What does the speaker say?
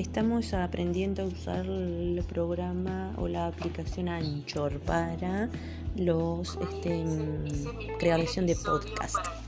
estamos aprendiendo a usar el programa o la aplicación Anchor para los este, mm, creación de podcast.